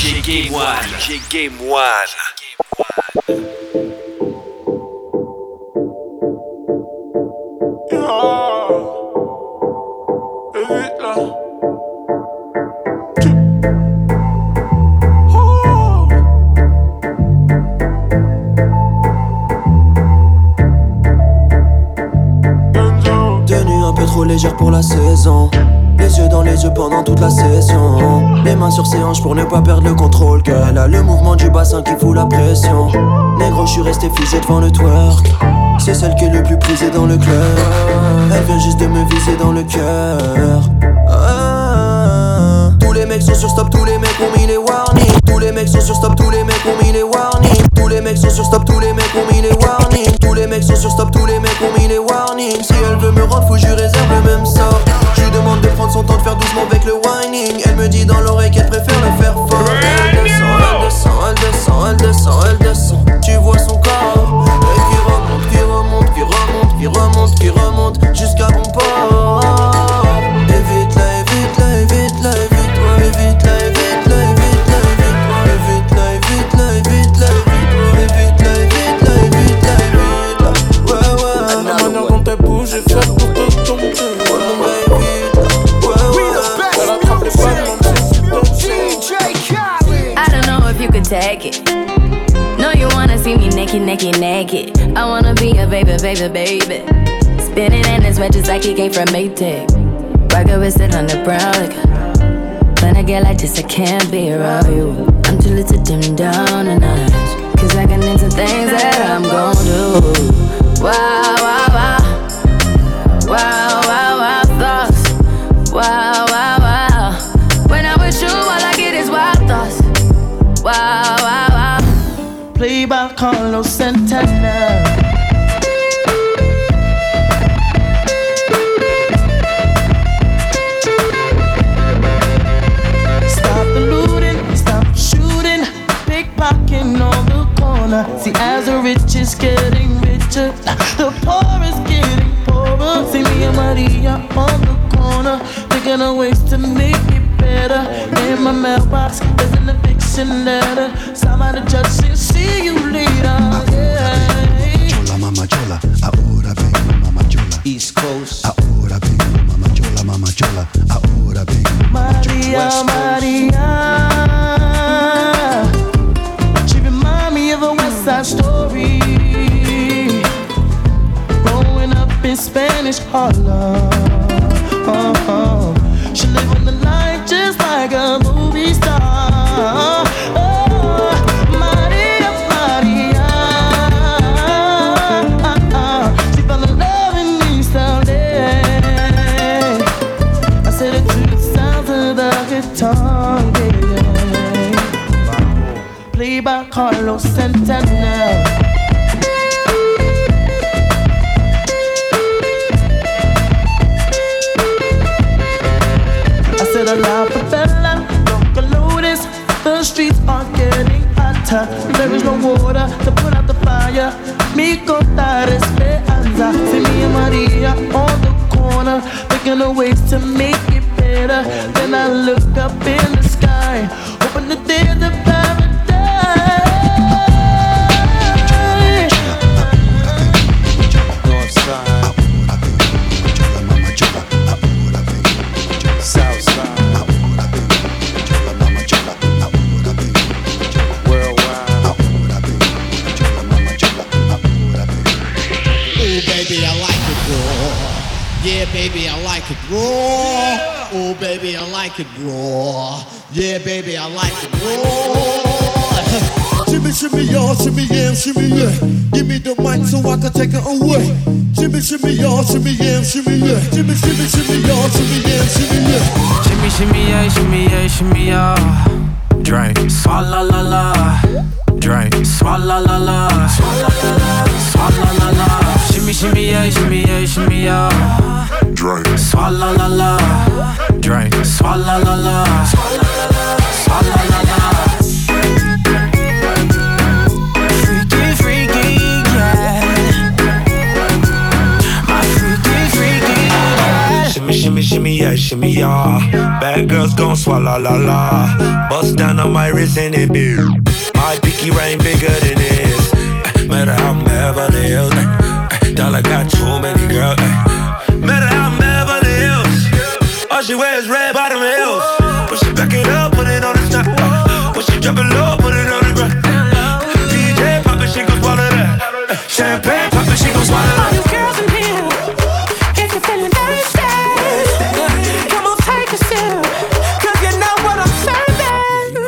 DJ Game One. DJ Game One. Tenue un peu trop légère pour la saison. Les yeux dans les yeux pendant toute la session. Mains sur ses hanches pour ne pas perdre le contrôle. Qu'elle a le mouvement du bassin qui fout la pression. Négro, je suis resté figé devant le twerk. C'est celle qui est le plus prisée dans le club. Elle vient juste de me viser dans le cœur. Ah. Tous les mecs sont sur stop, tous les mecs ont mis les warnings. Tous les mecs sont sur stop, tous les mecs ont mis les warnings. Tous les mecs sont sur stop, tous les mecs ont mis les warnings. Tous les mecs sont sur stop, tous les mecs ont mis les warnings. Si elle veut me rendre fou, je réserve le même sort. Je lui demande de prendre son temps de faire doucement avec le whining. Elle me dit dans l'oreille qu'elle préfère his red just like he came from Maytag. Rocket with it on the brown. Like, when I get like this, I can't be around you. I'm too little to dim down a notch. Cause I can into things that I'm gon' do. Wow. Thinking of ways to make it better. In my mailbox, there's an eviction letter. Somebody judge and see you later. Yeah. Chola, mama chola, ahora vengo, mama chola. East Coast. Ahora vengo, mama chola, mama chola. Ahora vengo, mama chola. Maria, West Maria. She remind me of a West Side Story. Growing up in Spanish Harlem. Baby, I like it raw. Yeah, baby, I like it raw. Shimmy, shimmy, y'all, shimmy, yeah, shimmy, yeah. Give me the mic so I can take it away. Shimmy, shimmy, y'all, shimmy, yeah, shimmy, yeah. Shimmy, shimmy, shimmy, y'all, shimmy, yeah, shimmy, yeah. Shimmy, shimmy, yeah, shimmy, yeah, shimmy, yeah. Drink, swalla la la. Drink, swalla la la. Swalla la la shimmy, shimmy, yeah, shimmy, yeah, shimmy, yeah. Drink. Swalla la la. Drink. Swalla la la. Swalla la la. Swalla la la. Shimmy, shimmy, yeah, shimmy, yeah. Bad girls gon' swallow la la. Bust down on my wrist and it be. My pinky ring bigger than this. Eh, matter how I'm Beverly Hills. I got too many girls. Ay. Met her out in Beverly Hills. All she wears red bottom heels. When she back it up, put it on the top. Ay. When she drop it low, put it on the ground. DJ pop it, she gon' swallow that. Champagne pop it, she gon' swallow that. All you girls in here, if you're feeling thirsty, come on, take a sip. You know what I'm serving.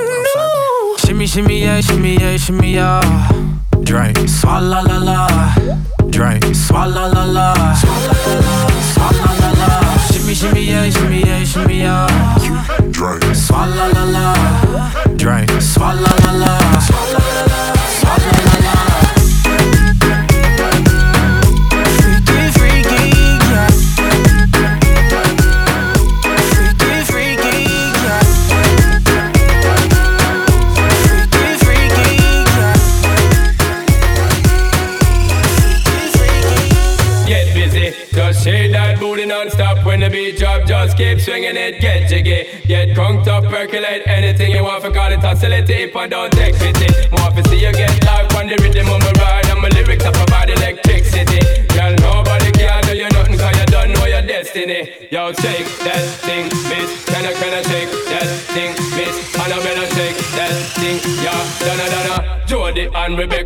Shimmy, shimmy, yeah, shimmy, yeah, shimmy, yeah. Drink. la, la la. Drake. Swalla la la, swalla la la, shimmy shimmy yeah, shimmy yeah, shimmy yeah. Drink, Swalla la la, Drake. Swalla la la. facility if I don't take pity. More to see you get life on the rhythm of my ride and my lyrics up about electricity. Girl, nobody can do you nothing cause you don't know your destiny. Yo, shake that thing, miss. Can I, can I shake that thing, miss? And I better shake that thing, yeah. Donna, Donna, Jody and Rebecca.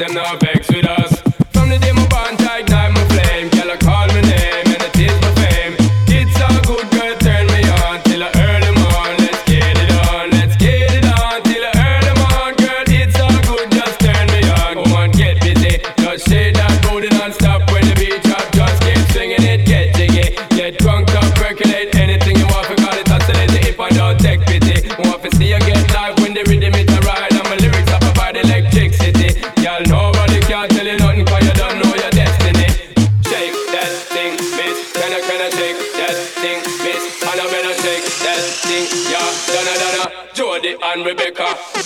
them the best. and Rebecca.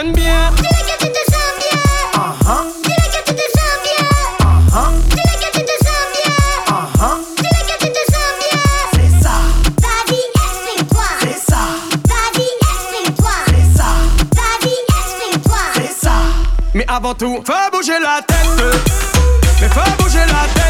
sens bien. Dis-le tu te sens bien. Uh-huh. Tu tu uh-huh. uh-huh. ça. Vas-y, explique-toi. Ça. Vas-y, explique-toi. Ça. Vas-y, ça. Mais avant tout, faut bouger la tête. Mais faut bouger la tête.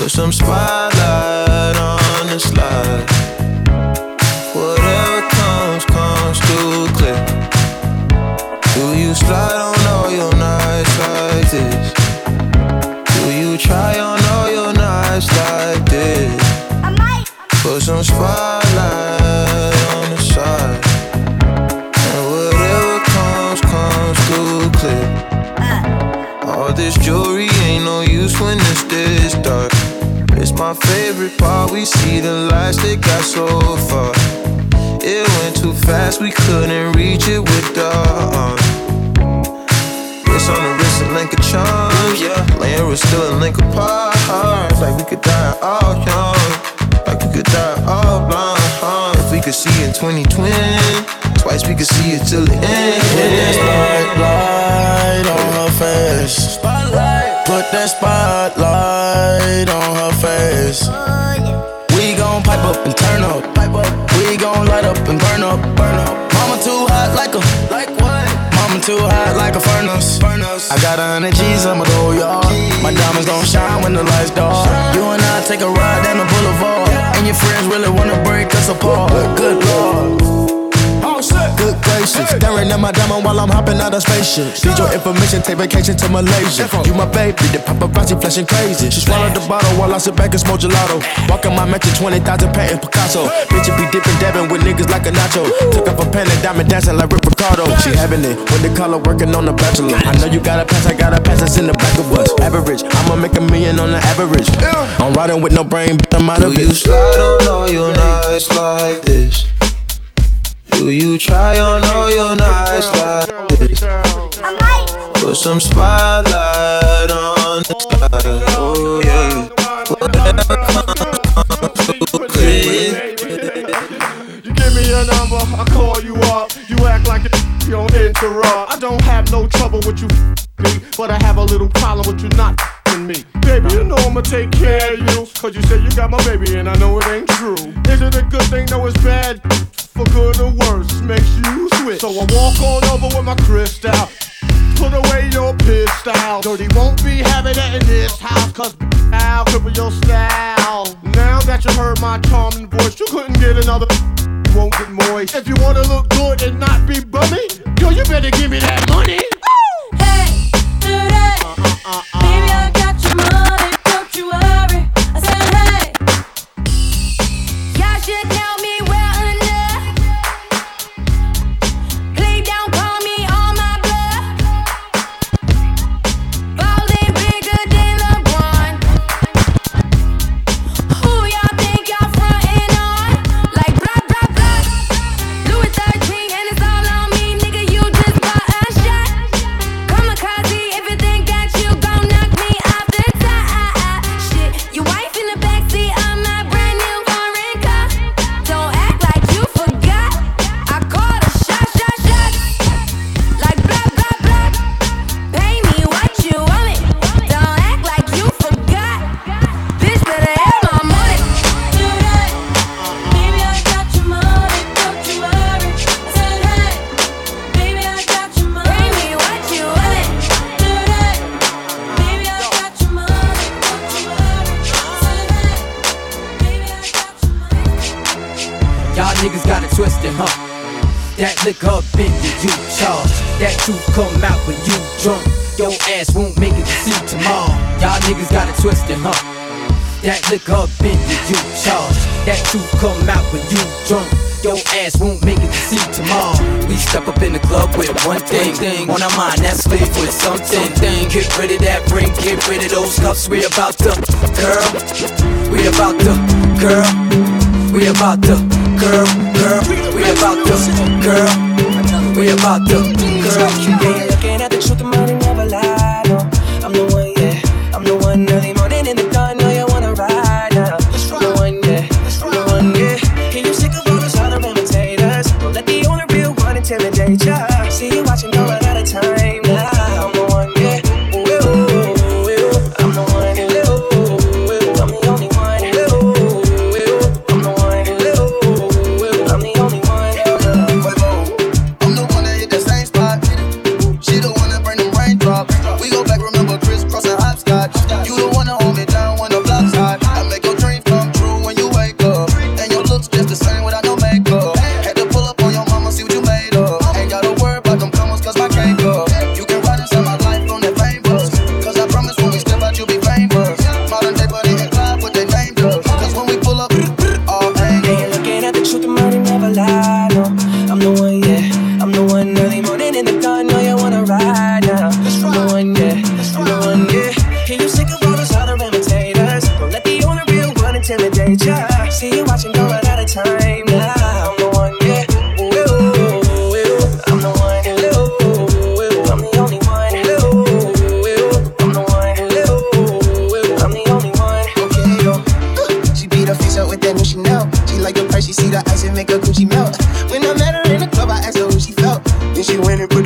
Put some spotlight on the slide. Favorite part. We see the lights that got so far. It went too fast, we couldn't reach it with the uh. arm. Wrist on the wrist, a link of charms. Yeah, laying was still a link apart. Like we could die all young, like we could die all blind. If we could see in 2020, twice we could see it till the end. Put that spotlight on her face. That spotlight on her face. We gon' pipe up and turn up. We gon' light up and burn up, burn up. Mama too hot like a like what? Mama too hot like a furnace. I got a hundred G's, I'ma go yard. My diamonds gon' shine when the lights dark. You and I take a ride down the boulevard, and your friends really wanna break us apart. Good lord. Gracious, staring at my diamond while I'm hopping out of spaceship. Need your information, take vacation to Malaysia. You my baby, the paparazzi flashing crazy. She swallowed the bottle while I sit back and smoke gelato. Walking my mansion, 20,000 patent Picasso. Bitch, you be dipping, dabbing with niggas like a nacho. Took up a pen and diamond dancing like Ricky Ricardo. She having it with the color working on the bachelor. I know you got a pass, I got a pass that's in the back of us. Average, I'ma make a million on the average. I'm riding with no brain, but I'm out of Do it. you slide on all your nights like this? Do you try on all your like this? Put some spotlight on the side. Oh yeah. Whatever comes. You give me your number, I call you up. You act like you don't interrupt. I don't have no trouble with you but I have a little problem with you not me. Baby, you know I'ma take care of you. Cause you say you got my baby and I know it ain't true. Is it a good thing? No, it's bad. For good or worse, makes you switch. So I walk on over with my crystal. Put away your pistol. Dirty won't be having that in this house, cause I'll cripple your style. Now that you heard my charming voice, you couldn't get another. You won't get moist. If you wanna look good and not be bummy, yo, you better give me that money. Hey, do that. Uh, uh, uh, Baby, I got your money, don't you worry. Out when you drunk. Your ass won't make it to see tomorrow. Y'all niggas got it twisted, huh? That liquor up in you, charge. That truth come out when you drunk. Your ass won't make it to see tomorrow. We step up in the club with one thing, on our mind. That's live with something. Get rid of that ring, get rid of those cups. We about to, girl. We about to, girl. We about to, girl, girl. We about to, girl. We about to, girl. Yeah, looking at the truth, the money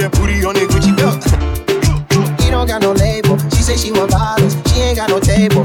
that booty on that Gucci belt. He don't got no label. She say she want bottles. She ain't got no table.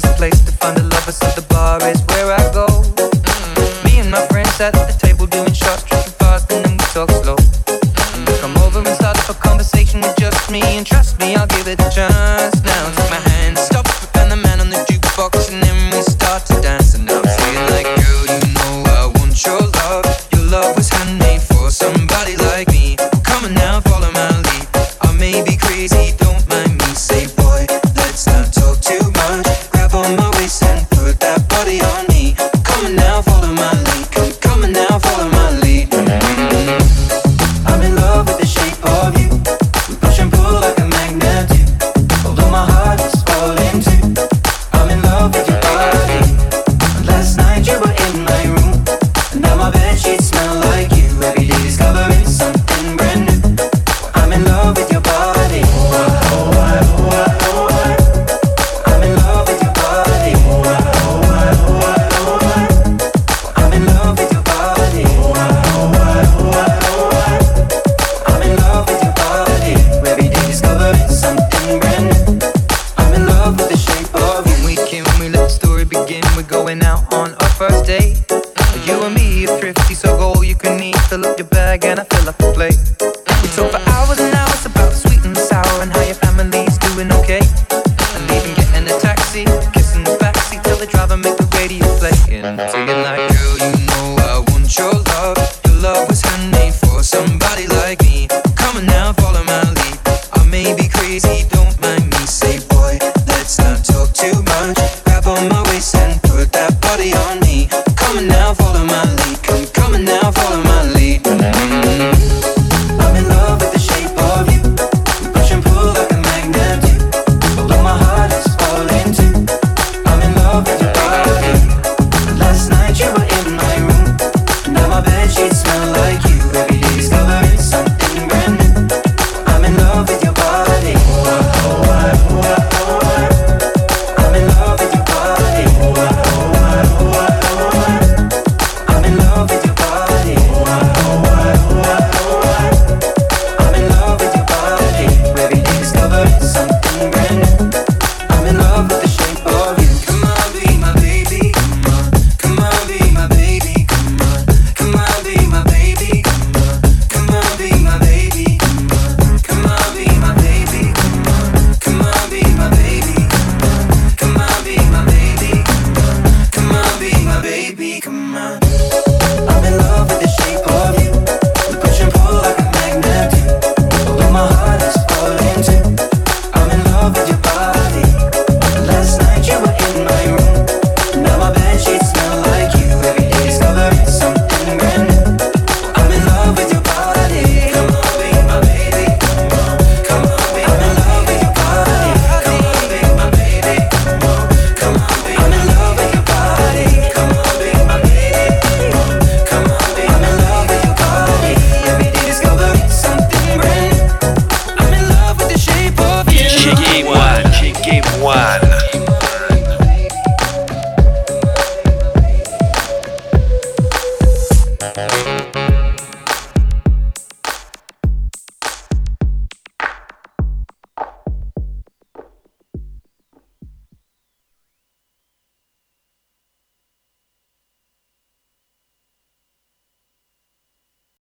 best place to find a lover, so the bar is where I go. Mm-hmm. Me and my friends at the